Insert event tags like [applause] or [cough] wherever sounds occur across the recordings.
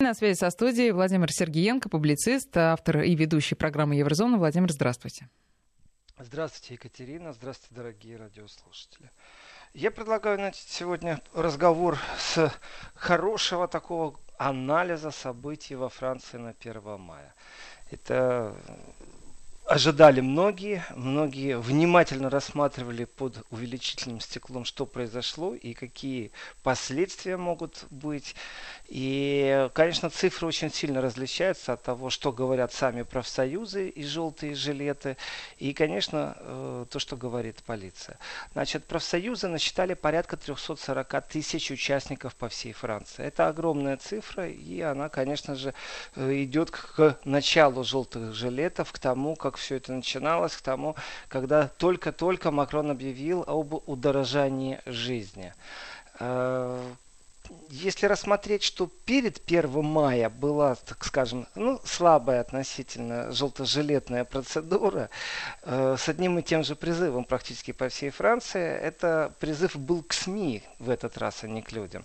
На связи со студией Владимир Сергеенко, публицист, автор и ведущий программы Еврозона. Владимир, здравствуйте. Здравствуйте, Екатерина. Здравствуйте, дорогие радиослушатели. Я предлагаю начать сегодня разговор с хорошего такого анализа событий во Франции на 1 мая. Это ожидали многие, многие внимательно рассматривали под увеличительным стеклом, что произошло и какие последствия могут быть. И, конечно, цифры очень сильно различаются от того, что говорят сами профсоюзы и желтые жилеты, и, конечно, э, то, что говорит полиция. Значит, профсоюзы насчитали порядка 340 тысяч участников по всей Франции. Это огромная цифра, и она, конечно же, э, идет к началу желтых жилетов, к тому, как все это начиналось, к тому, когда только-только Макрон объявил об удорожании жизни. Если рассмотреть, что перед 1 мая была, так скажем, ну, слабая относительно желтожилетная процедура э, с одним и тем же призывом практически по всей Франции, это призыв был к СМИ в этот раз, а не к людям,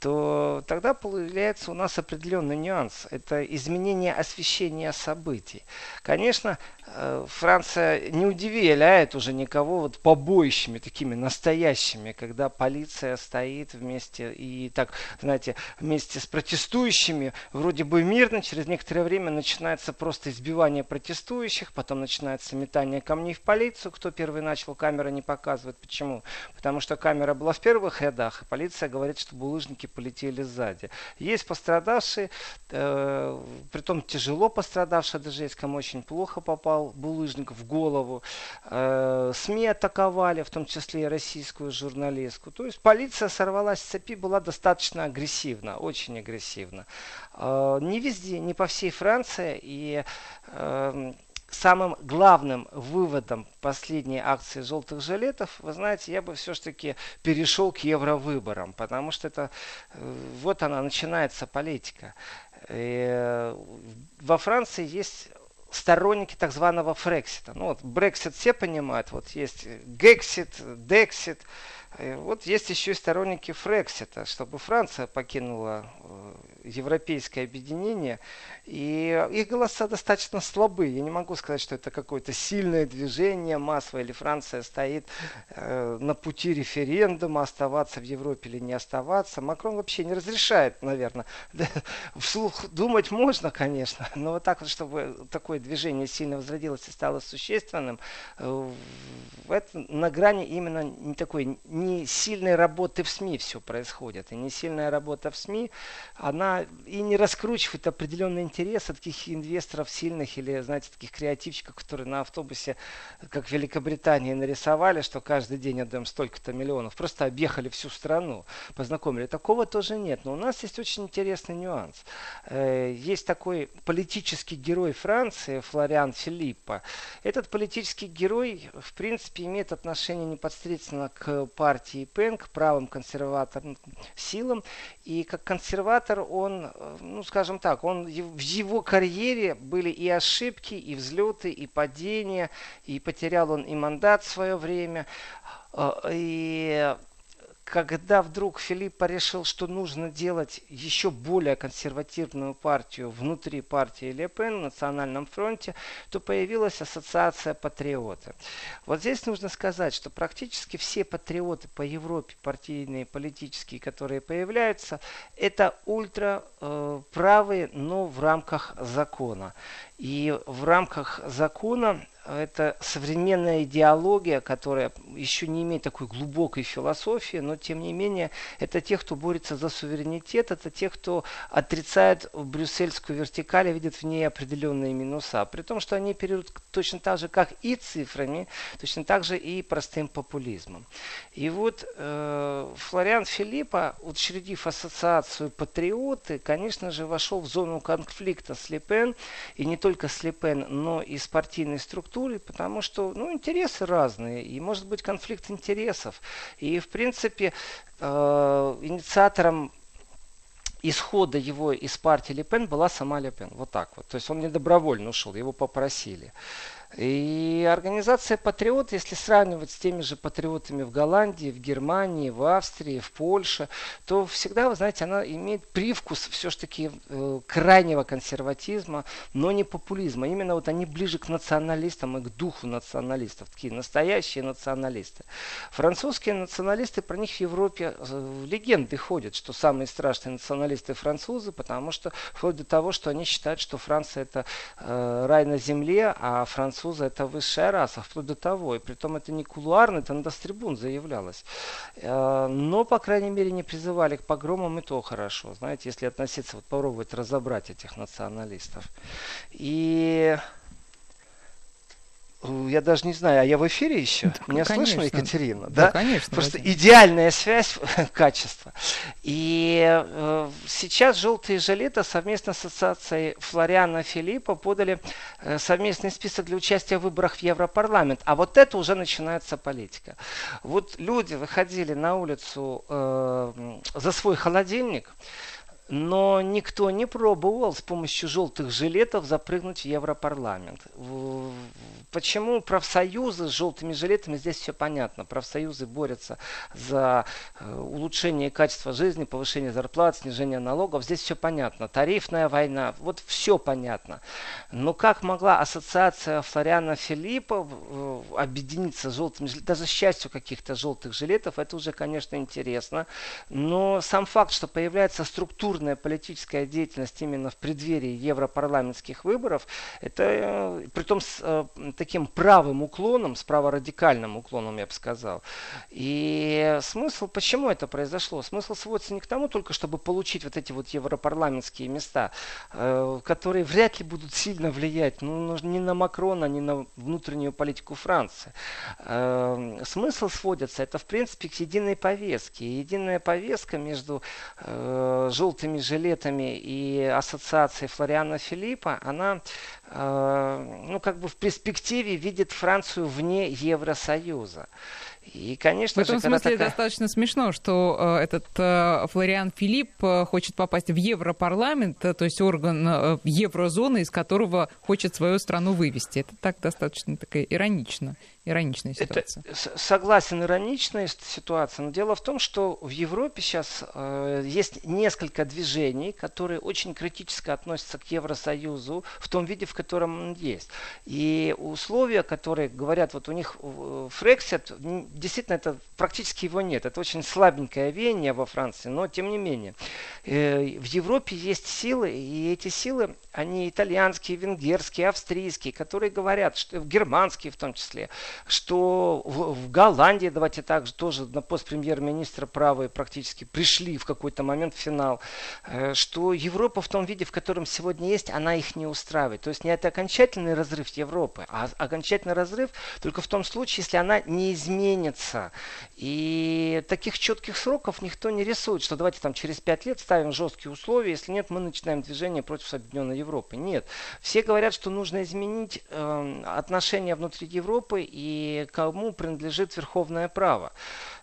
то тогда появляется у нас определенный нюанс. Это изменение освещения событий. Конечно, э, Франция не удивляет уже никого вот побоищами такими настоящими, когда полиция стоит вместе и так так, знаете, вместе с протестующими, вроде бы мирно, через некоторое время начинается просто избивание протестующих, потом начинается метание камней в полицию, кто первый начал, камера не показывает. Почему? Потому что камера была в первых рядах, и полиция говорит, что булыжники полетели сзади. Есть пострадавшие, э, притом тяжело пострадавшие, даже есть кому очень плохо попал булыжник в голову. Э, СМИ атаковали, в том числе и российскую журналистку. То есть полиция сорвалась с цепи, была достаточно достаточно агрессивно, очень агрессивно. А, не везде, не по всей Франции. И эм, самым главным выводом последней акции желтых жилетов, вы знаете, я бы все-таки перешел к евровыборам, потому что это э, вот она начинается политика. И э, во Франции есть сторонники так званого Фрексита. Ну вот Брексит все понимают, вот есть Гексит, Дексит. Вот есть еще и сторонники Фрексита, чтобы Франция покинула э, европейское объединение. И их голоса достаточно слабые. Я не могу сказать, что это какое-то сильное движение массовое, или Франция стоит э, на пути референдума, оставаться в Европе или не оставаться. Макрон вообще не разрешает, наверное. [laughs] Вслух думать можно, конечно, но вот так вот, чтобы такое движение сильно возродилось и стало существенным, э, это на грани именно не такой не сильной работы в СМИ все происходит. И не сильная работа в СМИ, она и не раскручивает определенный интерес от таких инвесторов сильных или, знаете, таких креативчиков, которые на автобусе, как в Великобритании, нарисовали, что каждый день отдаем столько-то миллионов. Просто объехали всю страну, познакомили. Такого тоже нет. Но у нас есть очень интересный нюанс. Э, есть такой политический герой Франции, Флориан Филиппо. Этот политический герой, в принципе, имеет отношение непосредственно к партии ПЕН, к правым консерваторным силам. И как консерватор он он, э, ну скажем так, он в его карьере были и ошибки, и взлеты, и падения, и потерял он и мандат в свое время. Э, и когда вдруг Филиппа решил, что нужно делать еще более консервативную партию внутри партии Ле Пен на Национальном фронте, то появилась ассоциация патриоты. Вот здесь нужно сказать, что практически все патриоты по Европе, партийные, политические, которые появляются, это ультраправые, э, но в рамках закона. И в рамках закона это современная идеология, которая еще не имеет такой глубокой философии, но тем не менее это те, кто борется за суверенитет, это те, кто отрицает брюссельскую вертикаль и видит в ней определенные минуса. При том, что они оперируют точно так же, как и цифрами, точно так же и простым популизмом. И вот э, Флориан Филиппа, учредив ассоциацию «Патриоты», конечно же, вошел в зону конфликта с Лепен, и не только с Лепен, но и с партийной структурой, структуре, потому что ну, интересы разные, и может быть конфликт интересов. И, в принципе, э, инициатором исхода его из партии Ле Пен была сама Ле Пен. Вот так вот. То есть он не добровольно ушел, его попросили. И организация «Патриот», если сравнивать с теми же патриотами в Голландии, в Германии, в Австрии, в Польше, то всегда, вы знаете, она имеет привкус все-таки э, крайнего консерватизма, но не популизма. Именно вот они ближе к националистам и к духу националистов, такие настоящие националисты. Французские националисты, про них в Европе э, легенды ходят, что самые страшные националисты французы, потому что вплоть до того, что они считают, что Франция это э, рай на земле, а французы это высшая раса, вплоть до того. И при том это не кулуарно, это на трибун заявлялось. Э, но, по крайней мере, не призывали к погромам, и то хорошо. Знаете, если относиться, вот попробовать разобрать этих националистов. И я даже не знаю, а я в эфире еще? Да, Меня конечно. слышно, Екатерина? Да, да? конечно. Просто Владимир. идеальная связь, [laughs] качество. И э, сейчас «Желтые жилеты» совместно с ассоциацией Флориана Филиппа подали э, совместный список для участия в выборах в Европарламент. А вот это уже начинается политика. Вот люди выходили на улицу э, за свой холодильник, но никто не пробовал с помощью желтых жилетов запрыгнуть в Европарламент. Почему профсоюзы с желтыми жилетами, здесь все понятно. Профсоюзы борются за э, улучшение качества жизни, повышение зарплат, снижение налогов. Здесь все понятно. Тарифная война, вот все понятно. Но как могла ассоциация Флориана Филиппа э, объединиться с желтыми жилетами, даже счастью каких-то желтых жилетов, это уже, конечно, интересно. Но сам факт, что появляется структурная политическая деятельность именно в преддверии европарламентских выборов, это э, при том с таким правым уклоном, с праворадикальным уклоном, я бы сказал. И смысл, почему это произошло? Смысл сводится не к тому только, чтобы получить вот эти вот европарламентские места, э, которые вряд ли будут сильно влиять ну, ни на Макрона, ни на внутреннюю политику Франции. Э, смысл сводится, это в принципе к единой повестке. единая повестка между э, желтыми жилетами и ассоциацией Флориана Филиппа, она ну, как бы в перспективе видит Францию вне Евросоюза. И, конечно в этом же, смысле такая... достаточно смешно, что э, этот э, Флориан Филипп э, хочет попасть в Европарламент, э, то есть орган э, еврозоны, из которого хочет свою страну вывести. Это так достаточно такая иронично ироничная ситуация. Это, согласен, ироничная ситуация. Но дело в том, что в Европе сейчас э, есть несколько движений, которые очень критически относятся к Евросоюзу в том виде, в котором он есть. И условия, которые говорят, вот у них Фрексит, действительно, это практически его нет. Это очень слабенькое веяние во Франции, но тем не менее. Э, в Европе есть силы, и эти силы, они итальянские, венгерские, австрийские, которые говорят, что германские в том числе, что в, в Голландии, давайте так же, тоже на пост премьер-министра правые практически пришли в какой-то момент в финал, э, что Европа в том виде, в котором сегодня есть, она их не устраивает. То есть не это окончательный разрыв Европы, а окончательный разрыв только в том случае, если она не изменится. И таких четких сроков никто не рисует, что давайте там через пять лет ставим жесткие условия, если нет, мы начинаем движение против Объединенной Европы. Нет. Все говорят, что нужно изменить э, отношения внутри Европы и кому принадлежит верховное право.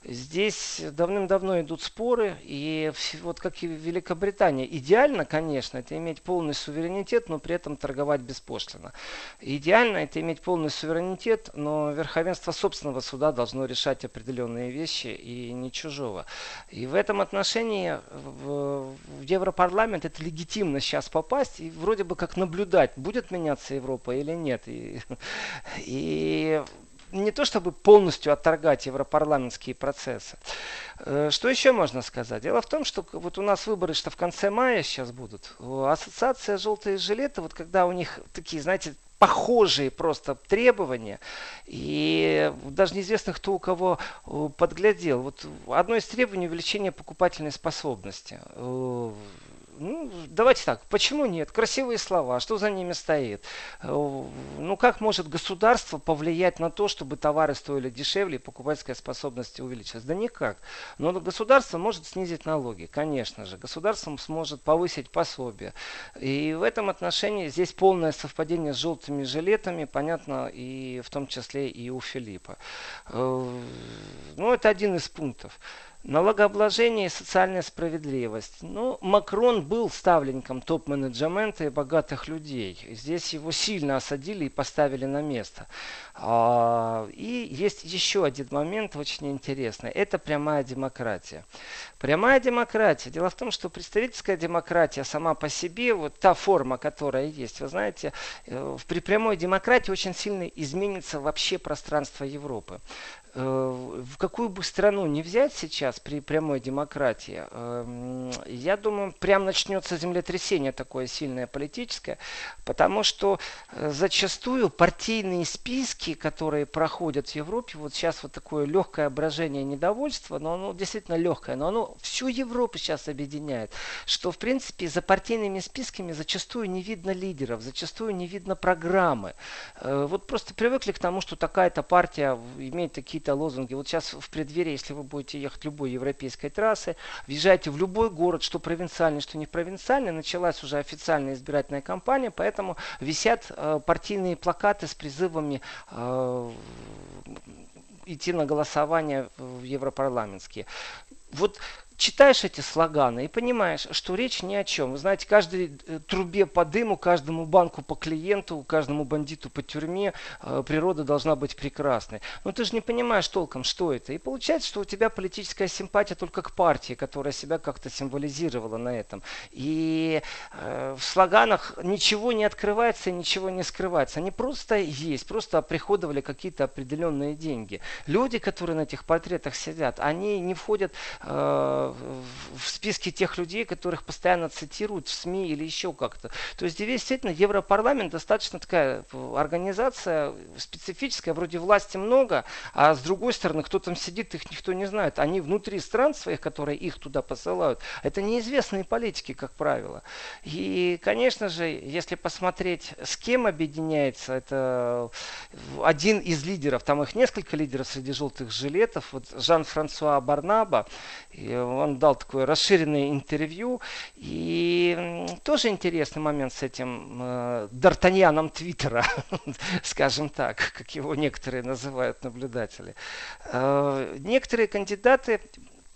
Здесь давным-давно идут споры, и вот как и в Великобритании, идеально, конечно, это иметь полный суверенитет, но при этом торговать беспошлино. Идеально это иметь полный суверенитет, но верховенство собственного суда должно решать определенные вещи и не чужого. И в этом отношении в, в Европарламент это легитимно сейчас попасть и вроде бы как наблюдать, будет меняться Европа или нет. И, [laughs] и не то чтобы полностью отторгать европарламентские процессы. Э, что еще можно сказать? Дело в том, что вот у нас выборы что в конце мая сейчас будут. Ассоциация «Желтые жилеты», вот когда у них такие, знаете, похожие просто требования. И даже неизвестно, кто у кого подглядел. Вот одно из требований увеличение покупательной способности. Ну, давайте так, почему нет? Красивые слова, что за ними стоит? Э, ну, как может государство повлиять на то, чтобы товары стоили дешевле и покупательская способность увеличилась? Да никак. Но государство может снизить налоги, конечно же. Государство сможет повысить пособие. И в этом отношении здесь полное совпадение с желтыми жилетами, понятно, и в том числе и у Филиппа. Э, ну, это один из пунктов. Налогообложение и социальная справедливость. Ну, Макрон был ставленником топ-менеджмента и богатых людей. Здесь его сильно осадили и поставили на место. А, и есть еще один момент очень интересный. Это прямая демократия. Прямая демократия. Дело в том, что представительская демократия сама по себе, вот та форма, которая есть, вы знаете, э, при прямой демократии очень сильно изменится вообще пространство Европы. Э, в какую бы страну не взять сейчас при прямой демократии, эм, я думаю, прям начнется землетрясение такое сильное политическое, потому что э, зачастую партийные списки, которые проходят в Европе, вот сейчас вот такое легкое брожение недовольства, но оно действительно легкое, но оно всю Европу сейчас объединяет, что в принципе за партийными списками зачастую не видно лидеров, зачастую не видно программы. Э, вот просто привыкли к тому, что такая-то партия имеет такие какие-то лозунги. Вот сейчас в преддверии, если вы будете ехать любой европейской трассы, въезжаете в любой город, что провинциальный, что не провинциальный, началась уже официальная избирательная кампания, поэтому висят э, партийные плакаты с призывами э, идти на голосование в европарламентские. Вот читаешь эти слоганы и понимаешь, что речь ни о чем. Вы знаете, каждой э, трубе по дыму, каждому банку по клиенту, каждому бандиту по тюрьме э, природа должна быть прекрасной. Но ты же не понимаешь толком, что это. И получается, что у тебя политическая симпатия только к партии, которая себя как-то символизировала на этом. И э, в слоганах ничего не открывается и ничего не скрывается. Они просто есть, просто оприходовали какие-то определенные деньги. Люди, которые на этих портретах сидят, они не входят в списке тех людей, которых постоянно цитируют в СМИ или еще как-то. То есть действительно Европарламент достаточно такая организация специфическая, вроде власти много, а с другой стороны, кто там сидит, их никто не знает. Они внутри стран своих, которые их туда посылают, это неизвестные политики, как правило. И, конечно же, если посмотреть, с кем объединяется, это один из лидеров, там их несколько лидеров среди желтых жилетов, вот Жан-Франсуа Барнаба, он дал такое расширенное интервью. И тоже интересный момент с этим э, Д'Артаньяном Твиттера, [laughs] скажем так, как его некоторые называют наблюдатели. Э, некоторые кандидаты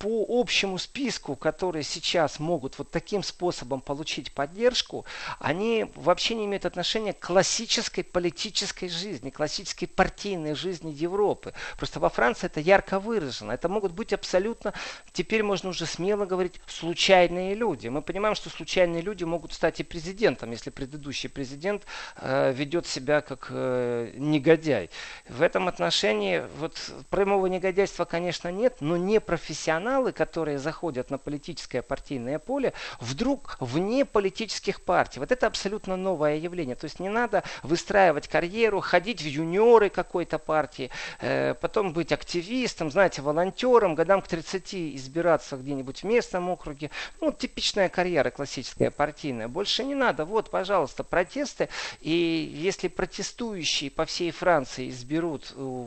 по общему списку, которые сейчас могут вот таким способом получить поддержку, они вообще не имеют отношения к классической политической жизни, классической партийной жизни Европы. Просто во Франции это ярко выражено. Это могут быть абсолютно, теперь можно уже смело говорить, случайные люди. Мы понимаем, что случайные люди могут стать и президентом, если предыдущий президент э, ведет себя как э, негодяй. В этом отношении вот прямого негодяйства, конечно, нет, но не профессионал профессионалы, которые заходят на политическое партийное поле, вдруг вне политических партий. Вот это абсолютно новое явление. То есть не надо выстраивать карьеру, ходить в юниоры какой-то партии, э, потом быть активистом, знаете, волонтером, годам к 30 избираться где-нибудь в местном округе. Ну, типичная карьера классическая партийная. Больше не надо. Вот, пожалуйста, протесты. И если протестующие по всей Франции изберут э,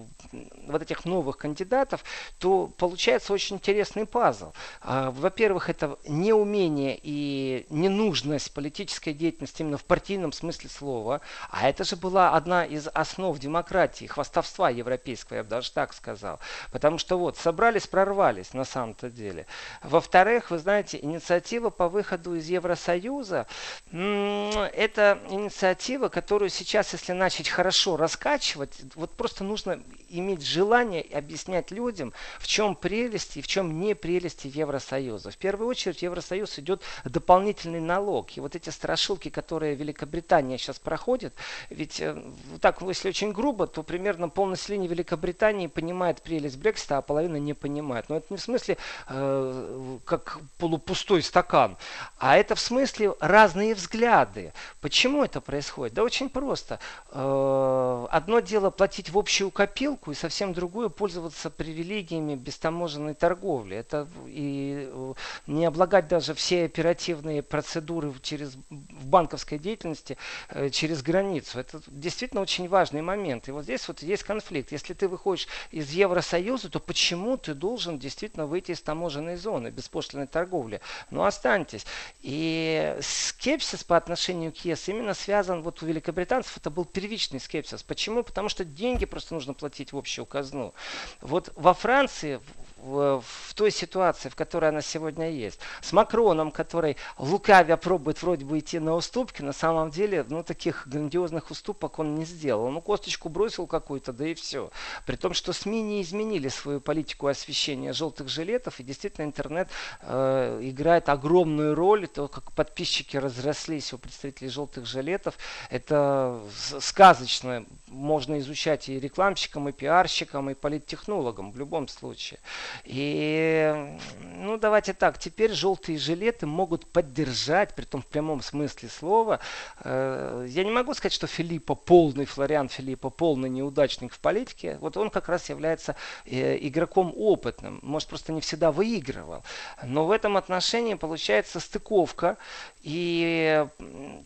вот этих новых кандидатов, то получается очень интересно интересный пазл. А, во-первых, это неумение и ненужность политической деятельности именно в партийном смысле слова. А это же была одна из основ демократии, хвастовства европейского, я бы даже так сказал. Потому что вот, собрались, прорвались на самом-то деле. Во-вторых, вы знаете, инициатива по выходу из Евросоюза, это инициатива, которую сейчас, если начать хорошо раскачивать, вот просто нужно иметь желание объяснять людям, в чем прелесть и в чем не прелести Евросоюза. В первую очередь Евросоюз идет дополнительный налог. И вот эти страшилки, которые Великобритания сейчас проходит, ведь э, так, если очень грубо, то примерно полнаселение Великобритании понимает прелесть Брексита, а половина не понимает. Но это не в смысле э, как полупустой стакан, а это в смысле разные взгляды. Почему это происходит? Да очень просто. Э, одно дело платить в общую копилку, и совсем другое пользоваться привилегиями бестаможенной торговли торговли. Это и э, не облагать даже все оперативные процедуры через, в банковской деятельности э, через границу. Это действительно очень важный момент. И вот здесь вот есть конфликт. Если ты выходишь из Евросоюза, то почему ты должен действительно выйти из таможенной зоны беспошлиной торговли? Ну, останьтесь. И скепсис по отношению к ЕС именно связан, вот у великобританцев это был первичный скепсис. Почему? Потому что деньги просто нужно платить в общую казну. Вот во Франции в, той ситуации, в которой она сегодня есть. С Макроном, который лукавя пробует вроде бы идти на уступки, на самом деле, ну, таких грандиозных уступок он не сделал. Ну, косточку бросил какую-то, да и все. При том, что СМИ не изменили свою политику освещения желтых жилетов, и действительно интернет э, играет огромную роль. То, как подписчики разрослись у представителей желтых жилетов, это сказочно. Можно изучать и рекламщикам, и пиарщикам, и политтехнологам в любом случае. И, ну, давайте так, теперь желтые жилеты могут поддержать, при том в прямом смысле слова. Э, я не могу сказать, что Филиппа полный, Флориан Филиппа полный неудачник в политике. Вот он как раз является э, игроком опытным. Может, просто не всегда выигрывал. Но в этом отношении получается стыковка. И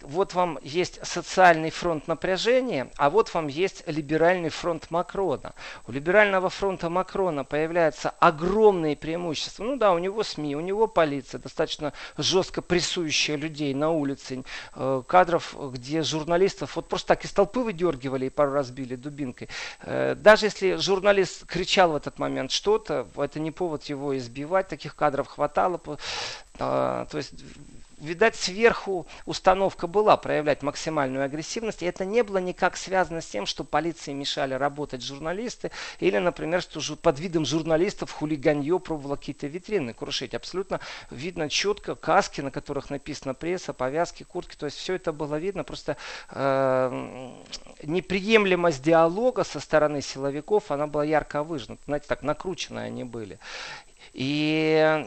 вот вам есть социальный фронт напряжения, а вот вам есть либеральный фронт Макрона. У либерального фронта Макрона появляется огромные преимущества. Ну да, у него СМИ, у него полиция, достаточно жестко прессующая людей на улице. Э, кадров, где журналистов вот просто так из толпы выдергивали и пару раз били дубинкой. Э, даже если журналист кричал в этот момент что-то, это не повод его избивать. Таких кадров хватало. Э, то есть видать, сверху установка была проявлять максимальную агрессивность, и это не было никак связано с тем, что полиции мешали работать журналисты, или, например, что под видом журналистов хулиганье пробовало какие-то витрины крушить. Абсолютно видно четко каски, на которых написано пресса, повязки, куртки, то есть все это было видно, просто э, неприемлемость диалога со стороны силовиков, она была ярко выжжена, знаете, так накрученные они были. И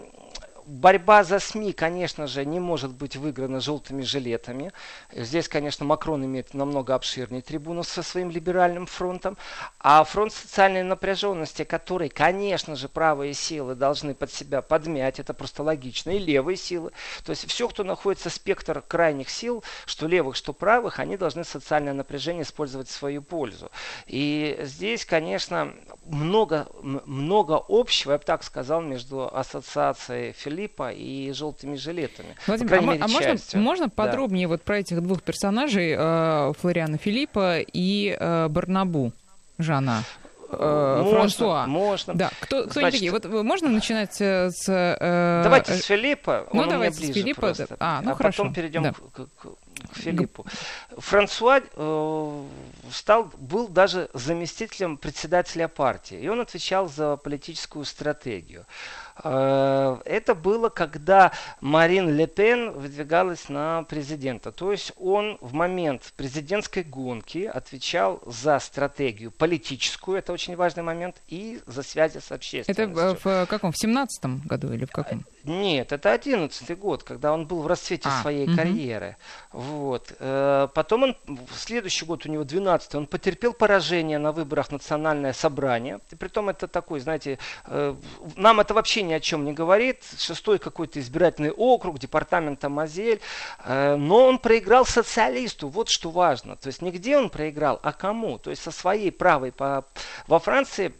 борьба за СМИ, конечно же, не может быть выиграна желтыми жилетами. Здесь, конечно, Макрон имеет намного обширнее трибуну со своим либеральным фронтом. А фронт социальной напряженности, который, конечно же, правые силы должны под себя подмять, это просто логично, и левые силы. То есть все, кто находится в спектр крайних сил, что левых, что правых, они должны социальное напряжение использовать в свою пользу. И здесь, конечно, много, много общего, я бы так сказал, между ассоциацией Филиппа и желтыми жилетами. Владимир, а, мере, а можно, можно подробнее да. вот про этих двух персонажей, э, Флориана Филиппа и э, Барнабу Жана? Э, можно, Франсуа. Можно. Да. Кто, кто Значит, такие? Вот можно начинать э, с... Э, давайте с Филиппа. Ну, давайте с Филиппа. Просто. А, ну а хорошо. потом перейдем да. к, к, к Филиппу. Франсуа э, стал, был даже заместителем председателя партии, и он отвечал за политическую стратегию. Э, это было, когда Марин Ле Пен выдвигалась на президента. То есть он в момент президентской гонки отвечал за стратегию политическую, это очень важный момент, и за связи с общественностью. Это в каком? В семнадцатом году или в каком? Нет, это одиннадцатый год, когда он был в расцвете а, своей угу. карьеры. Вот. Э, потом он, в следующий год у него 12 он потерпел поражение на выборах национальное собрание. И притом это такой, знаете, э, нам это вообще ни о чем не говорит. Шестой какой-то избирательный округ, департамента Мазель. Э, но он проиграл социалисту, вот что важно. То есть нигде он проиграл, а кому? То есть со своей правой. По... Во Франции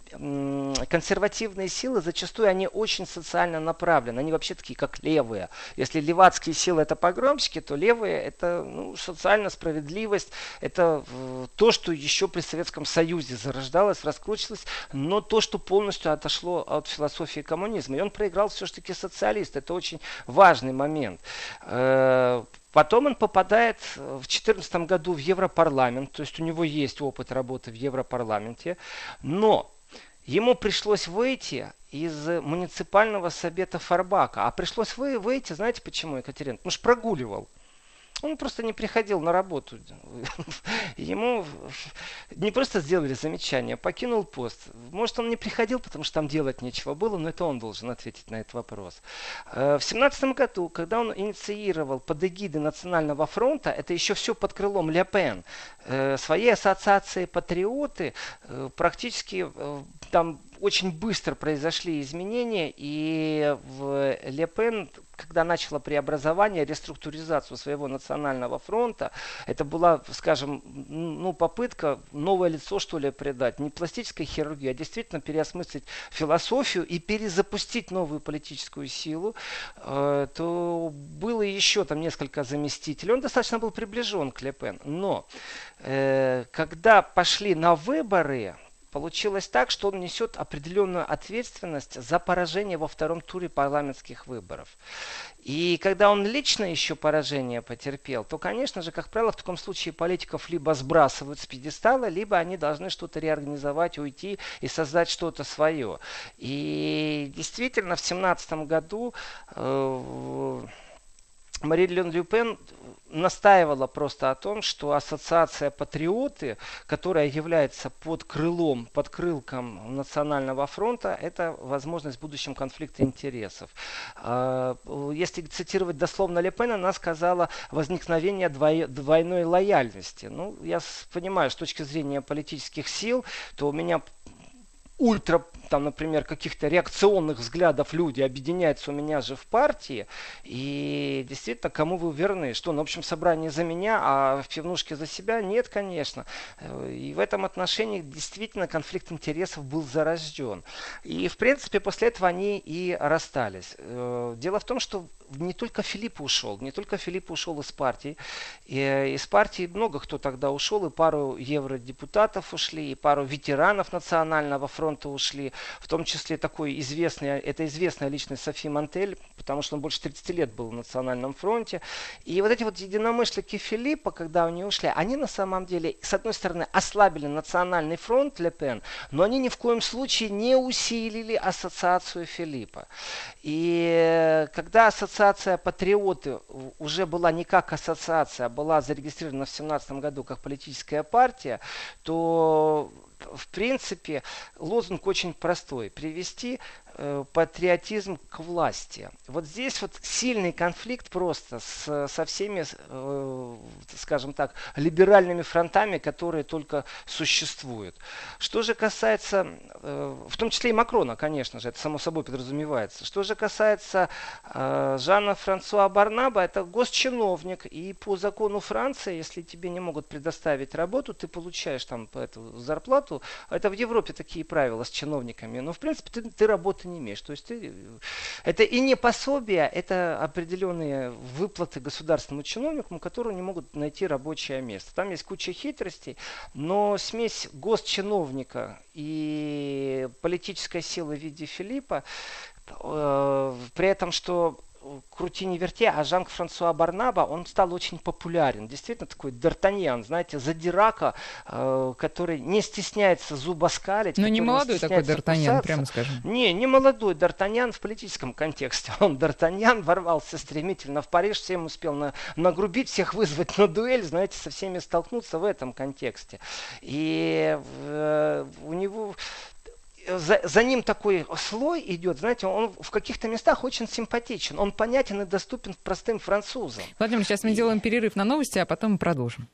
консервативные силы зачастую они очень социально направлены. Они вообще такие, как левые. Если левацкие силы это погромщики, то левые это ну, социальная справедливость. Это э, то, что еще при Советском Союзе зарождалось, раскручивалось, но то, что полностью отошло от философии коммунизма. И он проиграл все-таки социалист. Это очень важный момент. Э, потом он попадает в 2014 году в Европарламент, то есть у него есть опыт работы в Европарламенте, но ему пришлось выйти из муниципального совета Фарбака. А пришлось вы, выйти, знаете почему, Екатерина? Потому что прогуливал. Он просто не приходил на работу. Ему не просто сделали замечание, а покинул пост. Может, он не приходил, потому что там делать нечего было, но это он должен ответить на этот вопрос. Э, в семнадцатом году, когда он инициировал под эгидой Национального фронта, это еще все под крылом Ле Пен, э, своей ассоциации «Патриоты» э, практически там очень быстро произошли изменения, и в Ле Пен, когда начала преобразование, реструктуризацию своего национального фронта, это была, скажем, ну, попытка новое лицо, что ли, придать. Не пластической хирургии, а действительно переосмыслить философию и перезапустить новую политическую силу, э, то было еще там несколько заместителей. Он достаточно был приближен к Ле Пен. Но э, когда пошли на выборы, получилось так, что он несет определенную ответственность за поражение во втором туре парламентских выборов. И когда он лично еще поражение потерпел, то, конечно же, как правило, в таком случае политиков либо сбрасывают с пьедестала, либо они должны что-то реорганизовать, уйти и создать что-то свое. И действительно, в 2017 году э, Марин Ле Пен настаивала просто о том, что ассоциация «Патриоты», которая является под крылом, под крылком Национального фронта, это возможность в будущем конфликта интересов. А, если цитировать дословно Ле Пен, она сказала возникновение двойной лояльности. Ну, я понимаю, с точки зрения политических сил, то у меня ультра, там, например, каких-то реакционных взглядов люди объединяются у меня же в партии. И действительно, кому вы верны? Что, на общем собрании за меня, а в пивнушке за себя? Нет, конечно. И в этом отношении действительно конфликт интересов был зарожден. И, в принципе, после этого они и расстались. Э, дело в том, что не только Филипп ушел, не только Филипп ушел из партии. И, э, из партии много кто тогда ушел, и пару евродепутатов ушли, и пару ветеранов национального фронта ушли, в том числе такой известный, это известная личность Софи Мантель, потому что он больше 30 лет был в национальном фронте. И вот эти вот единомышленники Филиппа, когда они ушли, они на самом деле, с одной стороны, ослабили национальный фронт Ле Пен, но они ни в коем случае не усилили ассоциацию Филиппа. И э, когда ассоциация «Патриоты» уже была не как ассоциация, а была зарегистрирована в 2017 году как политическая партия, то в принципе, лозунг очень простой. Привести патриотизм к власти. Вот здесь вот сильный конфликт просто с, со всеми, э, скажем так, либеральными фронтами, которые только существуют. Что же касается, э, в том числе и Макрона, конечно же, это само собой подразумевается. Что же касается э, Жана Франсуа Барнаба, это госчиновник, и по закону Франции, если тебе не могут предоставить работу, ты получаешь там эту зарплату. Это в Европе такие правила с чиновниками. Но, в принципе, ты, ты работаешь ты не имеешь. То есть ты, это и не пособие, это определенные выплаты государственному чиновнику, которые не могут найти рабочее место. Там есть куча хитростей, но смесь госчиновника и политической силы в виде Филиппа, э, при этом, что крути не верти, а Жан-Франсуа Барнаба, он стал очень популярен. Действительно такой Д'Артаньян, знаете, задирака, э, который не стесняется зубоскалить. Но ну, не молодой не такой Д'Артаньян, прямо скажем. Не, не молодой Д'Артаньян в политическом контексте. [laughs] Он Д'Артаньян ворвался стремительно в Париж, всем успел на, нагрубить, всех вызвать на дуэль, знаете, со всеми столкнуться в этом контексте. И э, у него за, за ним такой слой идет, знаете, он в каких-то местах очень симпатичен, он понятен и доступен простым французам. Владимир, сейчас мы делаем перерыв на новости, а потом продолжим.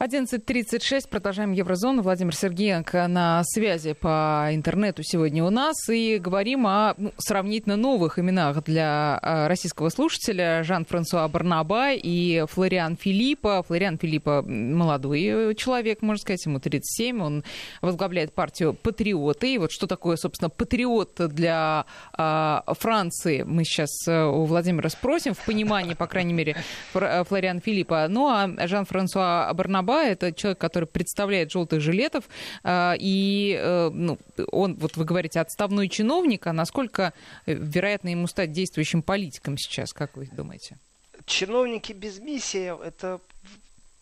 11.36, продолжаем Еврозону. Владимир Сергеенко на связи по интернету сегодня у нас. И говорим о ну, сравнительно новых именах для а, российского слушателя. Жан-Франсуа Барнаба и Флориан Филиппа. Флориан Филиппа молодой человек, можно сказать, ему 37. Он возглавляет партию «Патриоты». И вот что такое, собственно, патриот для э, Франции, мы сейчас э, у Владимира спросим, в понимании, по крайней мере, Флориан Филиппа. Ну а Жан-Франсуа Барнаба Раба, это человек, который представляет желтых жилетов, а, и э, ну, он, вот вы говорите, отставной чиновник, а насколько э, вероятно ему стать действующим политиком сейчас, как вы думаете? Чиновники без миссии – это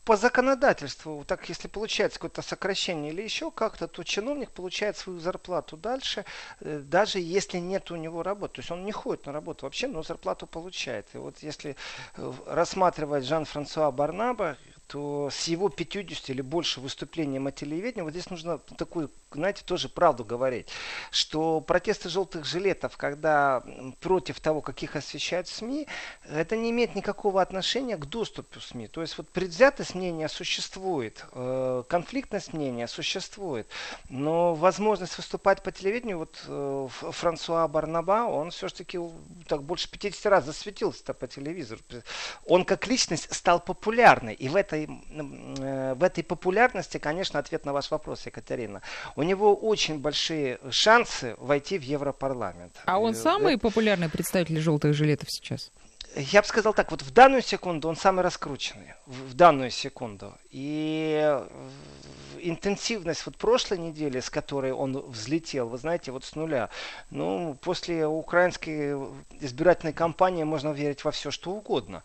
по законодательству, так если получается какое-то сокращение или еще как-то, то чиновник получает свою зарплату дальше, э, даже если нет у него работы. То есть он не ходит на работу вообще, но зарплату получает. И вот если рассматривать Жан-Франсуа Барнаба, то с его 50 или больше выступлением о телевидении, вот здесь нужно такую, знаете, тоже правду говорить, что протесты желтых жилетов, когда против того, как их освещают СМИ, это не имеет никакого отношения к доступу СМИ. То есть вот предвзятость мнения существует, э, конфликтность мнения существует, но возможность выступать по телевидению, вот э, Франсуа Барнаба, он все-таки так больше 50 раз засветился по телевизору. Он как личность стал популярной, и в этой Э, в этой популярности, конечно, ответ на ваш вопрос, Екатерина. У него очень большие шансы войти в Европарламент. А он э, самый популярный представитель желтых жилетов сейчас? Я бы сказал так, вот в данную секунду он самый раскрученный, в данную секунду. И интенсивность вот прошлой недели, с которой он взлетел, вы знаете, вот с нуля, ну, после украинской избирательной кампании можно верить во все, что угодно.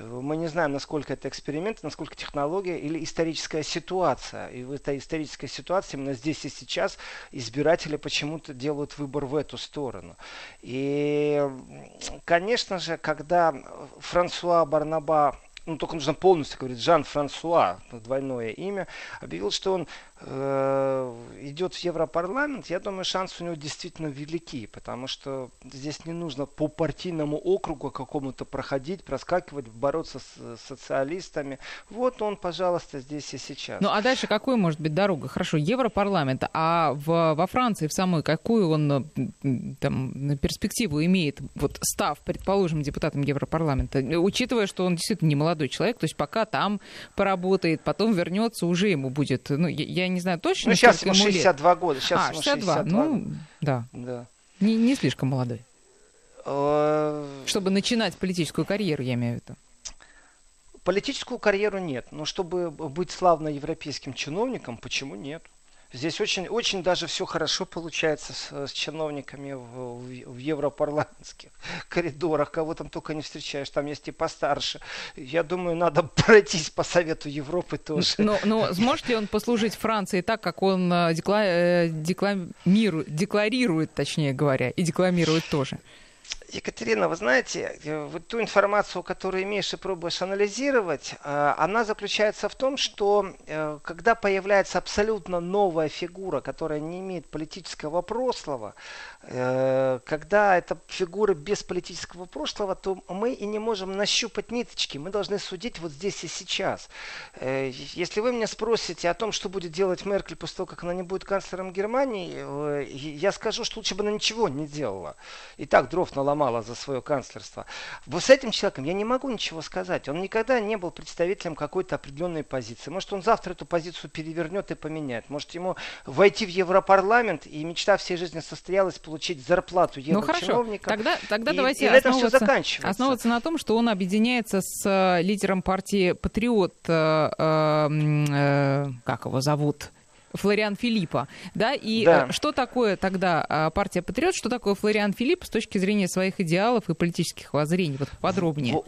Мы не знаем, насколько это эксперимент, насколько технология или историческая ситуация. И в этой исторической ситуации именно здесь и сейчас избиратели почему-то делают выбор в эту сторону. И, конечно же, когда Франсуа Барнаба ну, только нужно полностью говорить, Жан-Франсуа, двойное имя, объявил, что он идет в Европарламент, я думаю, шансы у него действительно велики, потому что здесь не нужно по партийному округу какому-то проходить, проскакивать, бороться с социалистами. Вот он, пожалуйста, здесь и сейчас. Ну, а дальше какой может быть дорога? Хорошо, Европарламент, а в, во Франции в самой какую он там перспективу имеет, вот став, предположим, депутатом Европарламента, учитывая, что он действительно не молодой человек, то есть пока там поработает, потом вернется, уже ему будет, ну, я, я не знаю точно, ну, сейчас ему 62 лет. года. Сейчас а, 62, 62. ну, да. да. Не, не слишком молодой. Э, чтобы начинать политическую карьеру, я имею в виду. Политическую карьеру нет, но чтобы быть славно европейским чиновником, почему нет? Здесь очень, очень даже все хорошо получается с, с чиновниками в, в, европарламентских [laughs] коридорах. Кого там только не встречаешь. Там есть и постарше. Я думаю, надо [laughs] пройтись по Совету Европы тоже. Но, но сможет ли он послужить Франции так, как он э, декла, э, декламирует, декларирует, точнее говоря, и декламирует тоже? Екатерина, вы знаете, э, вот ту информацию, которую имеешь и пробуешь анализировать, э, она заключается в том, что э, когда появляется абсолютно новая фигура, которая не имеет политического прошлого, когда эта фигура без политического прошлого, то мы и не можем нащупать ниточки. Мы должны судить вот здесь и сейчас. Если вы меня спросите о том, что будет делать Меркель после того, как она не будет канцлером Германии, я скажу, что лучше бы она ничего не делала. И так дров наломала за свое канцлерство. Вот с этим человеком я не могу ничего сказать. Он никогда не был представителем какой-то определенной позиции. Может, он завтра эту позицию перевернет и поменяет. Может, ему войти в Европарламент и мечта всей жизни состоялась получить зарплату еврочиновника. Ну хорошо, тогда, тогда и, давайте и заканчивается. основываться на том, что он объединяется с э, лидером партии Патриот, э, э, э, как его зовут? Флориан Филиппа, да, и да. Э, что такое тогда партия Патриот, что такое Флориан Филипп с точки зрения своих идеалов и политических воззрений, вот подробнее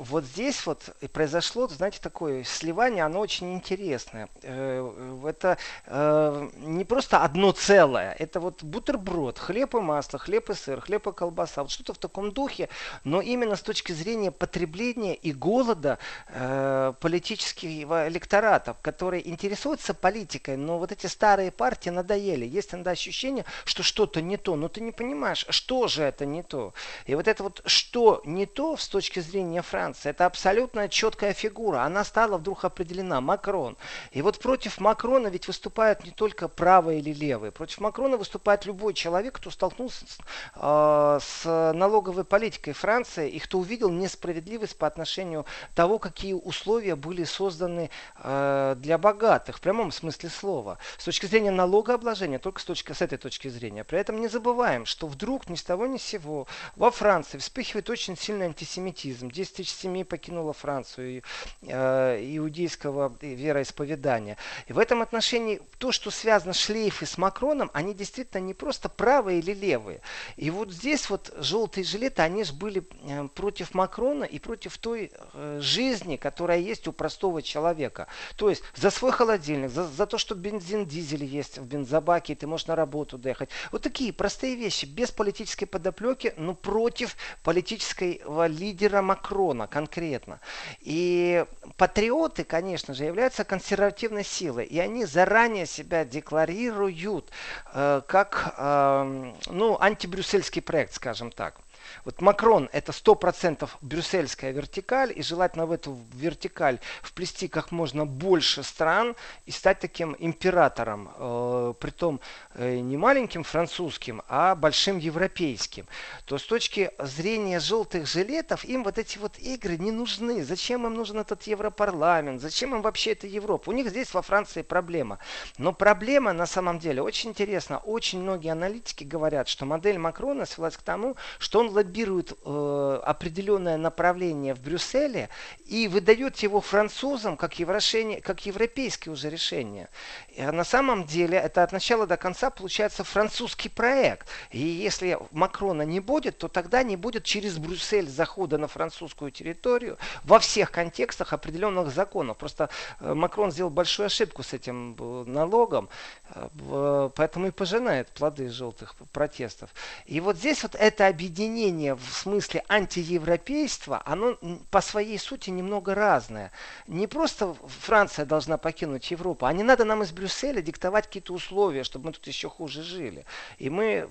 вот здесь вот произошло, знаете, такое сливание, оно очень интересное. Э, это э, не просто одно целое, это вот бутерброд, хлеб и масло, хлеб и сыр, хлеб и колбаса, вот что-то в таком духе, но именно с точки зрения потребления и голода э, политического электората, который интересуется политикой, но вот эти старые партии надоели. Есть иногда ощущение, что что-то не то, но ты не понимаешь, что же это не то. И вот это вот что не то с точки зрения Франции, Франции. Это абсолютно четкая фигура. Она стала вдруг определена. Макрон. И вот против Макрона ведь выступают не только правые или левые. Против Макрона выступает любой человек, кто столкнулся с, э, с налоговой политикой Франции и кто увидел несправедливость по отношению того, какие условия были созданы э, для богатых, в прямом смысле слова. С точки зрения налогообложения, только с, точки, с этой точки зрения. При этом не забываем, что вдруг ни с того ни с сего во Франции вспыхивает очень сильный антисемитизм. 10 тысяч семей покинула Францию э, иудейского вероисповедания. И в этом отношении то, что связано шлейфы с Макроном, они действительно не просто правые или левые. И вот здесь вот желтые жилеты, они же были э, против Макрона и против той э, жизни, которая есть у простого человека. То есть за свой холодильник, за, за то, что бензин, дизель есть в бензобаке, и ты можешь на работу доехать. Вот такие простые вещи, без политической подоплеки, но против политического лидера Макрона, конкретно. И патриоты, конечно же, являются консервативной силой, и они заранее себя декларируют э, как э, ну, антибрюссельский проект, скажем так. Вот Макрон это сто процентов брюссельская вертикаль, и желательно в эту вертикаль вплести как можно больше стран и стать таким императором, э, притом э, не маленьким французским, а большим европейским. То с точки зрения желтых жилетов им вот эти вот игры не нужны. Зачем им нужен этот Европарламент? Зачем им вообще эта Европа? У них здесь во Франции проблема. Но проблема на самом деле очень интересна. Очень многие аналитики говорят, что модель Макрона свелась к тому, что он лоббирует э, определенное направление в Брюсселе и выдает его французам как, еврошение, как европейское уже решение. И на самом деле это от начала до конца получается французский проект. И если Макрона не будет, то тогда не будет через Брюссель захода на французскую территорию во всех контекстах определенных законов. Просто э, Макрон сделал большую ошибку с этим э, налогом, э, поэтому и пожинает плоды желтых протестов. И вот здесь вот это объединение в смысле антиевропейства, оно по своей сути немного разное. Не просто Франция должна покинуть Европу, а не надо нам из Брюсселя диктовать какие-то условия, чтобы мы тут еще хуже жили. И мы,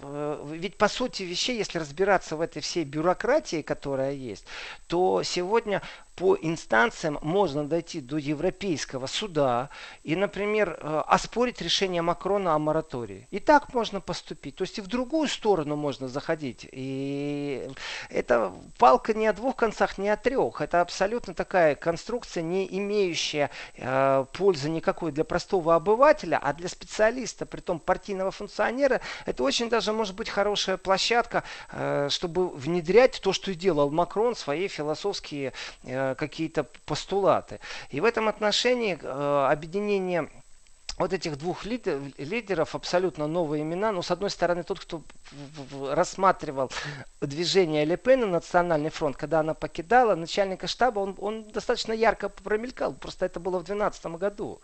ведь по сути вещей, если разбираться в этой всей бюрократии, которая есть, то сегодня по инстанциям можно дойти до Европейского суда и, например, э, оспорить решение Макрона о моратории. И так можно поступить. То есть и в другую сторону можно заходить. И это палка не о двух концах, не о трех. Это абсолютно такая конструкция, не имеющая э, пользы никакой для простого обывателя, а для специалиста, при том партийного функционера, это очень даже может быть хорошая площадка, э, чтобы внедрять то, что делал Макрон, свои философские какие-то постулаты. И в этом отношении э, объединение вот этих двух лидеров, абсолютно новые имена. Ну, с одной стороны, тот, кто рассматривал движение Ле Пен Национальный фронт, когда она покидала начальника штаба, он, он достаточно ярко промелькал. Просто это было в 2012 году.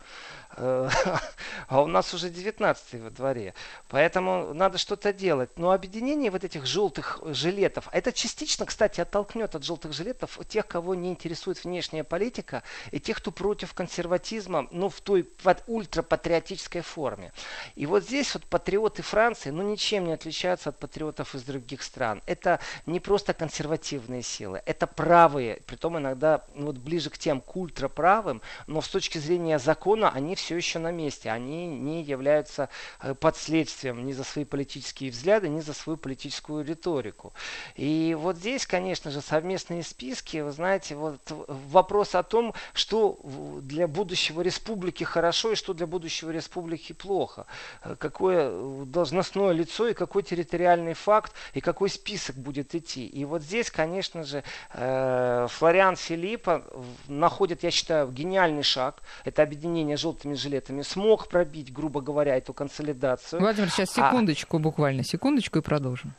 Э, [laughs] а у нас уже 19 во дворе. Поэтому надо что-то делать. Но объединение вот этих желтых жилетов, это частично, кстати, оттолкнет от желтых жилетов тех, кого не интересует внешняя политика, и тех, кто против консерватизма, ну, в той ультрапатриотической форме. И вот здесь вот патриоты Франции, ну, ничем не отличаются от патриотов из других стран. Это не просто консервативные силы, это правые, притом иногда ну, вот ближе к тем к ультраправым, но с точки зрения закона они все еще на месте. Они не являются э, подследствием ни за свои политические взгляды, ни за свою политическую риторику. И вот здесь, конечно же, совместные списки, вы знаете, вот вопрос о том, что для будущего республики хорошо и что для будущего республики плохо. Э, какое э, должностное лицо и какой территориальный факт и какой список будет идти. И вот здесь, конечно же, Флориан Филиппа находит, я считаю, гениальный шаг. Это объединение желтыми жилетами смог пробить, грубо говоря, эту консолидацию. Владимир, сейчас а секундочку, а... буквально секундочку и продолжим.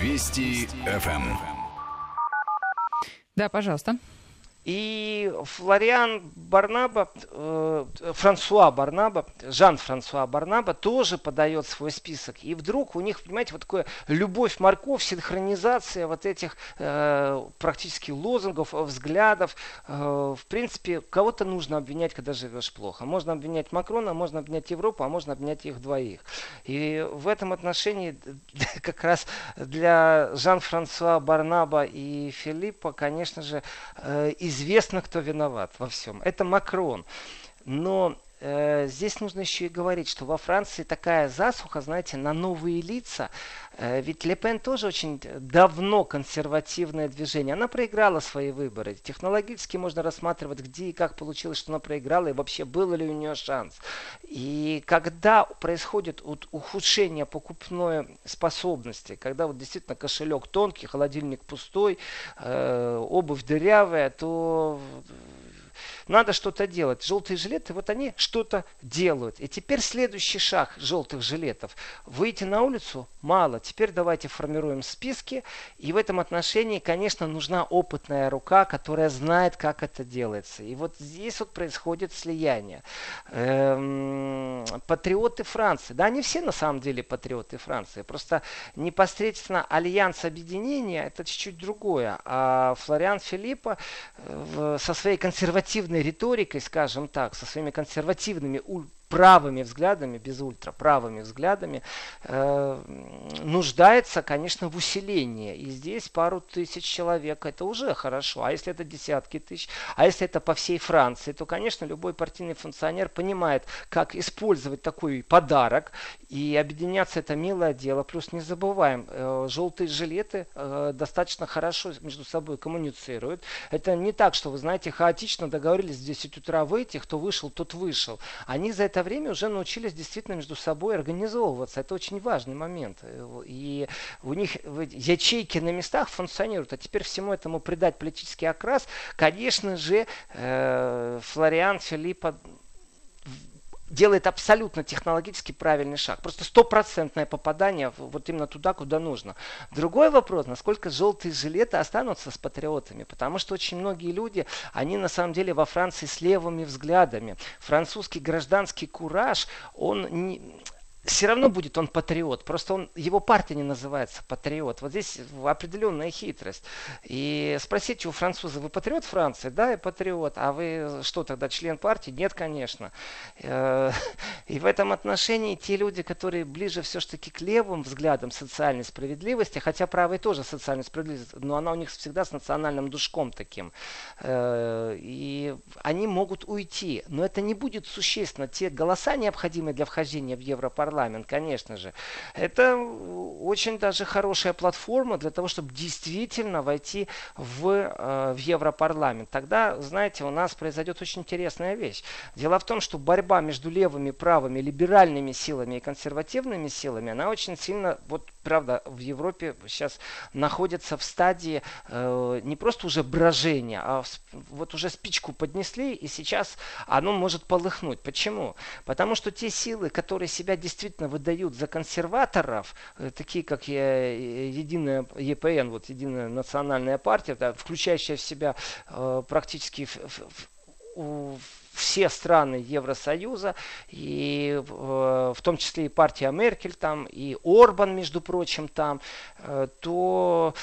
Вести ФМ. Да, пожалуйста. И Флориан Барнаба, э, Франсуа Барнаба, Жан-Франсуа Барнаба тоже подает свой список. И вдруг у них, понимаете, вот такое любовь-морковь, синхронизация вот этих э, практически лозунгов, взглядов. Э, в принципе, кого-то нужно обвинять, когда живешь плохо. Можно обвинять Макрона, можно обвинять Европу, а можно обвинять их двоих. И в этом отношении [laughs] как раз для Жан-Франсуа Барнаба и Филиппа, конечно же, э, известно, кто виноват во всем. Это Макрон. Но э, здесь нужно еще и говорить, что во Франции такая засуха, знаете, на новые лица. Э, ведь Ле Пен тоже очень давно консервативное движение. Она проиграла свои выборы. Технологически можно рассматривать, где и как получилось, что она проиграла, и вообще был ли у нее шанс. И когда происходит вот ухудшение покупной способности, когда вот действительно кошелек тонкий, холодильник пустой, э, обувь дырявая, то надо что-то делать. Желтые жилеты, вот они что-то делают. И теперь следующий шаг желтых жилетов. Выйти на улицу мало. Теперь давайте формируем списки. И в этом отношении, конечно, нужна опытная рука, которая знает, как это делается. И вот здесь вот происходит слияние. Эм, патриоты Франции. Да, они все на самом деле патриоты Франции. Просто непосредственно альянс объединения это чуть-чуть другое. А Флориан Филиппа э, со своей консервативной риторикой, скажем так, со своими консервативными правыми взглядами, без ультраправыми взглядами, э, нуждается, конечно, в усилении. И здесь пару тысяч человек это уже хорошо. А если это десятки тысяч, а если это по всей Франции, то, конечно, любой партийный функционер понимает, как использовать такой подарок. И объединяться это милое дело. Плюс не забываем, э, желтые жилеты э, достаточно хорошо между собой коммуницируют. Это не так, что вы знаете, хаотично договорились в 10 утра выйти, кто вышел, тот вышел. Они за это это время уже научились действительно между собой организовываться. Это очень важный момент. И у них ячейки на местах функционируют. А теперь всему этому придать политический окрас, конечно же, э, Флориан Филиппа делает абсолютно технологически правильный шаг. Просто стопроцентное попадание вот именно туда, куда нужно. Другой вопрос, насколько желтые жилеты останутся с патриотами. Потому что очень многие люди, они на самом деле во Франции с левыми взглядами. Французский гражданский кураж, он не все равно будет он патриот. Просто он, его партия не называется патриот. Вот здесь определенная хитрость. И спросите у француза, вы патриот Франции? Да, я патриот. А вы что тогда, член партии? Нет, конечно. Э, [laughs] и в этом отношении те люди, которые ближе все-таки к левым взглядам социальной справедливости, хотя правые тоже социальная справедливость, но она у них всегда с национальным душком таким. Э, и они могут уйти. Но это не будет существенно. Те голоса, необходимые для вхождения в Европарламент, парламент, конечно же. Это очень даже хорошая платформа для того, чтобы действительно войти в, э, в Европарламент. Тогда, знаете, у нас произойдет очень интересная вещь. Дело в том, что борьба между левыми, правыми, либеральными силами и консервативными силами, она очень сильно, вот правда, в Европе сейчас находится в стадии э, не просто уже брожения, а вот уже спичку поднесли, и сейчас оно может полыхнуть. Почему? Потому что те силы, которые себя действительно выдают за консерваторов, э, такие как единая ЕПН, вот единая национальная партия, да, включающая в себя э, практически в, в, в, все страны Евросоюза, и э, в том числе и партия Меркель там, и Орбан, между прочим, там, э, то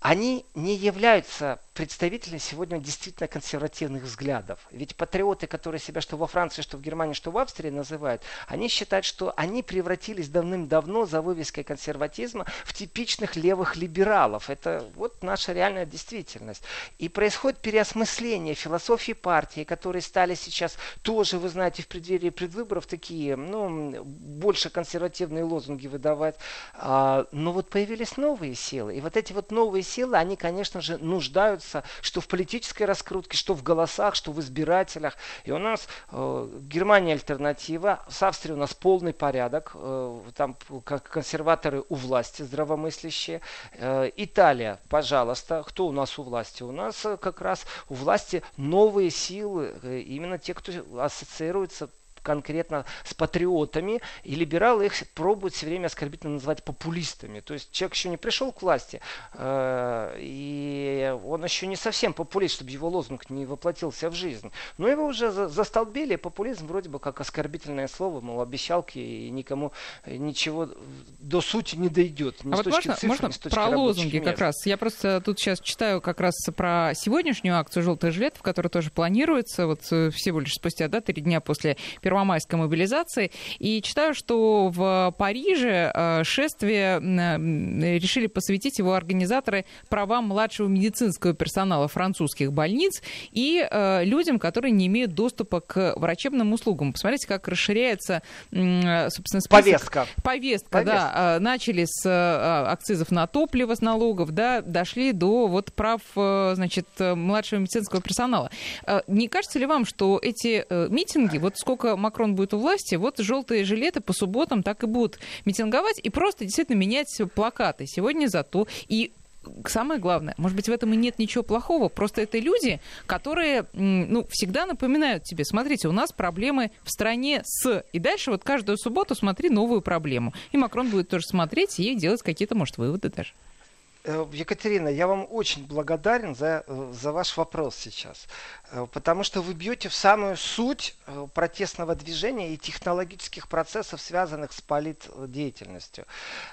они не являются представители сегодня действительно консервативных взглядов. Ведь патриоты, которые себя что во Франции, что в Германии, что в Австрии называют, они считают, что они превратились давным-давно за вывеской консерватизма в типичных левых либералов. Это вот наша реальная действительность. И происходит переосмысление философии партии, которые стали сейчас тоже, вы знаете, в преддверии предвыборов такие, ну, больше консервативные лозунги выдавать. А, но вот появились новые силы. И вот эти вот новые силы, они, конечно же, нуждаются что в политической раскрутке, что в голосах, что в избирателях. И у нас э, Германия альтернатива, с Австрией у нас полный порядок, э, там как консерваторы у власти здравомыслящие. Э, Италия, пожалуйста, кто у нас у власти? У нас э, как раз у власти новые силы, э, именно те, кто ассоциируется конкретно с патриотами, и либералы их пробуют все время оскорбительно называть популистами. То есть человек еще не пришел к власти, э, и он еще не совсем популист, чтобы его лозунг не воплотился в жизнь. Но его уже за, застолбили, популизм вроде бы как оскорбительное слово, мол, обещалки, и никому ничего до сути не дойдет. Ни а вот можно, цифр, можно про лозунги мест. как раз? Я просто тут сейчас читаю как раз про сегодняшнюю акцию «Желтый жилет», в которой тоже планируется, вот э, всего лишь спустя да, три дня после первомайской мобилизации. И читаю, что в Париже э, шествие решили посвятить его организаторы правам младшего медицинского персонала французских больниц и э, людям, которые не имеют доступа к врачебным услугам. Посмотрите, как расширяется, собственно, список. Повестка. Повестка, Повестка. да. Э, начали с акцизов на топливо, с налогов, да, дошли до вот прав, значит, младшего медицинского персонала. Не кажется ли вам, что эти митинги, вот сколько Макрон будет у власти, вот желтые жилеты по субботам так и будут митинговать и просто действительно менять плакаты. Сегодня за то. И самое главное, может быть, в этом и нет ничего плохого, просто это люди, которые, ну, всегда напоминают тебе, смотрите, у нас проблемы в стране с... И дальше вот каждую субботу смотри новую проблему. И Макрон будет тоже смотреть и делать какие-то, может, выводы даже. Э, Екатерина, я вам очень благодарен за, э, за ваш вопрос сейчас. Э, потому что вы бьете в самую суть э, протестного движения и технологических процессов, связанных с политдеятельностью.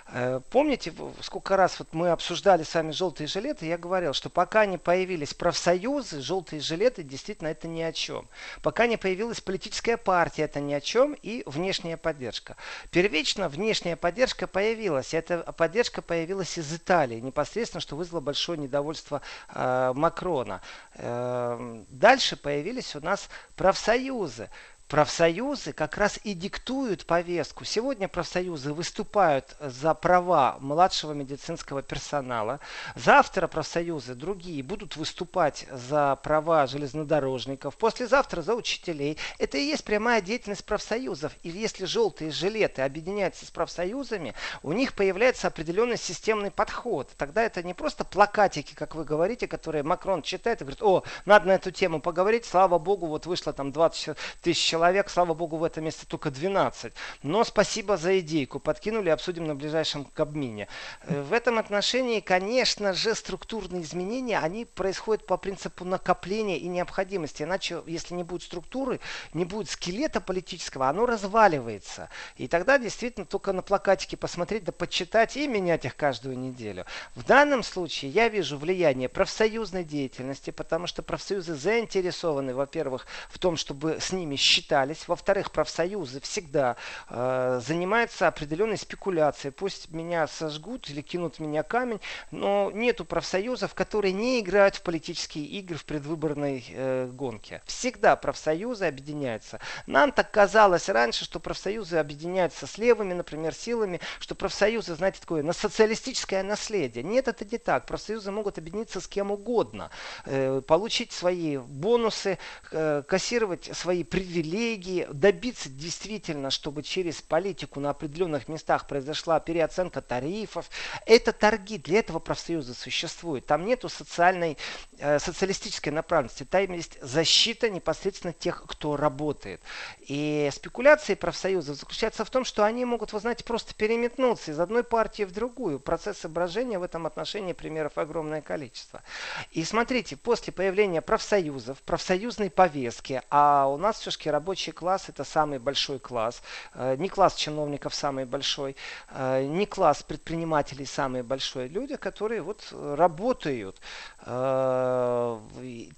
Э, помните, сколько раз вот мы обсуждали с вами желтые жилеты, я говорил, что пока не появились профсоюзы, желтые жилеты действительно это ни о чем. Пока не появилась политическая партия, это ни о чем, и внешняя поддержка. Первично внешняя поддержка появилась, эта поддержка появилась из Италии, непосредственно, что вызвало большое недовольство э, Макрона. Э, Дальше появились у нас профсоюзы. Профсоюзы как раз и диктуют повестку. Сегодня профсоюзы выступают за права младшего медицинского персонала. Завтра профсоюзы другие будут выступать за права железнодорожников. Послезавтра за учителей. Это и есть прямая деятельность профсоюзов. И если желтые жилеты объединяются с профсоюзами, у них появляется определенный системный подход. Тогда это не просто плакатики, как вы говорите, которые Макрон читает и говорит, о, надо на эту тему поговорить, слава богу, вот вышло там 20 тысяч человек, слава богу, в этом месте только 12. Но спасибо за идейку, подкинули, обсудим на ближайшем Кабмине. Э, в этом отношении, конечно же, структурные изменения, они происходят по принципу накопления и необходимости. Иначе, если не будет структуры, не будет скелета политического, оно разваливается. И тогда действительно только на плакатике посмотреть, да почитать и менять их каждую неделю. В данном случае я вижу влияние профсоюзной деятельности, потому что профсоюзы заинтересованы, во-первых, в том, чтобы с ними считать считались. Во-вторых, профсоюзы всегда э, занимаются определенной спекуляцией. Пусть меня сожгут или кинут в меня камень, но нету профсоюзов, которые не играют в политические игры в предвыборной э, гонке. Всегда профсоюзы объединяются. Нам так казалось раньше, что профсоюзы объединяются с левыми, например, силами, что профсоюзы, знаете, такое на социалистическое наследие. Нет, это не так. Профсоюзы могут объединиться с кем угодно, э, получить свои бонусы, э, кассировать свои привилегии привилегии, добиться действительно, чтобы через политику на определенных местах произошла переоценка тарифов. Это торги, для этого профсоюзы существуют. Там нету социальной, э, социалистической направленности, там есть защита непосредственно тех, кто работает. И спекуляции профсоюзов заключаются в том, что они могут, вы знаете, просто переметнуться из одной партии в другую. Процесс брожения в этом отношении примеров огромное количество. И смотрите, после появления профсоюзов, профсоюзной повестки, а у нас все-таки рабочий класс это самый большой класс, э, не класс чиновников самый большой, э, не класс предпринимателей самый большой, люди, которые вот работают. Э,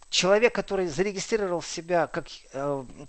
человек, который зарегистрировал себя как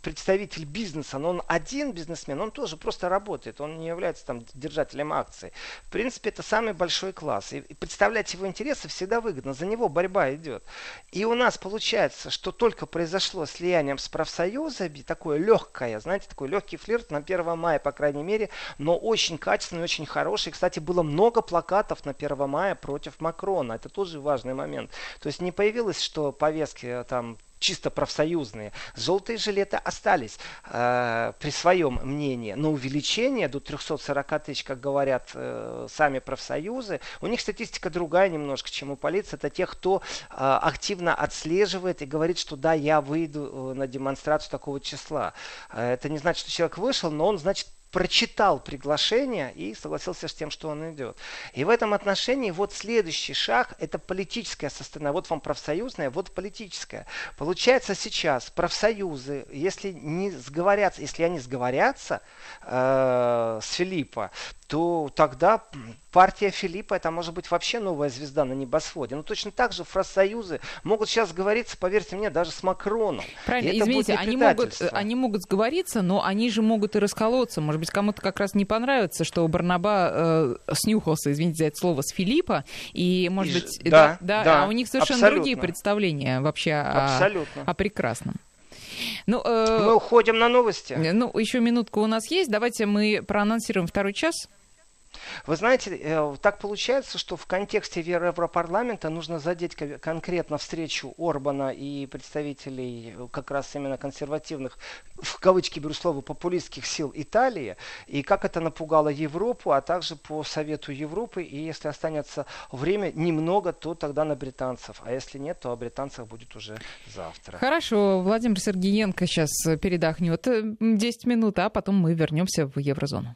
представитель бизнеса, но он один бизнесмен, он тоже просто работает, он не является там держателем акций. В принципе, это самый большой класс. И представлять его интересы всегда выгодно, за него борьба идет. И у нас получается, что только произошло слиянием с профсоюзами, такое легкое, знаете, такой легкий флирт на 1 мая, по крайней мере, но очень качественный, очень хороший. Кстати, было много плакатов на 1 мая против Макрона. Это тоже важный момент. То есть не появилось, что повестки э, там чисто профсоюзные, желтые жилеты остались э, при своем мнении. Но увеличение до 340 тысяч, как говорят э, сами профсоюзы, у них статистика другая немножко, чем у полиции. Это те, кто э, активно отслеживает и говорит, что да, я выйду э, на демонстрацию такого числа. Э, это не значит, что человек вышел, но он, значит, прочитал приглашение и согласился с тем, что он идет. И в этом отношении вот следующий шаг – это политическое состояние. Вот вам профсоюзное, вот политическое. Получается сейчас профсоюзы, если не сговорятся, если они сговорятся э, с Филиппа, то тогда партия Филиппа это может быть вообще новая звезда на небосводе. Но точно так же профсоюзы могут сейчас сговориться, поверьте мне, даже с Макроном. Правильно, извините, они могут, они могут сговориться, но они же могут и расколоться. Может быть, кому-то как раз не понравится, что Барнаба э, снюхался, извините за это слово, с Филиппа. И, может и, быть, да, да, да, а у них совершенно абсолютно. другие представления вообще о, о прекрасном. Ну, э, мы уходим на новости. Ну, еще минутка у нас есть. Давайте мы проанонсируем второй час. Вы знаете, э, так получается, что в контексте Европарламента нужно задеть конкретно встречу Орбана и представителей э, как раз именно консервативных, в кавычки беру слово, популистских сил Италии, и как это напугало Европу, а также по Совету Европы, и если останется время немного, то тогда на британцев, а если нет, то о британцах будет уже завтра. Хорошо, Владимир Сергеенко сейчас передохнет 10 минут, а потом мы вернемся в еврозону.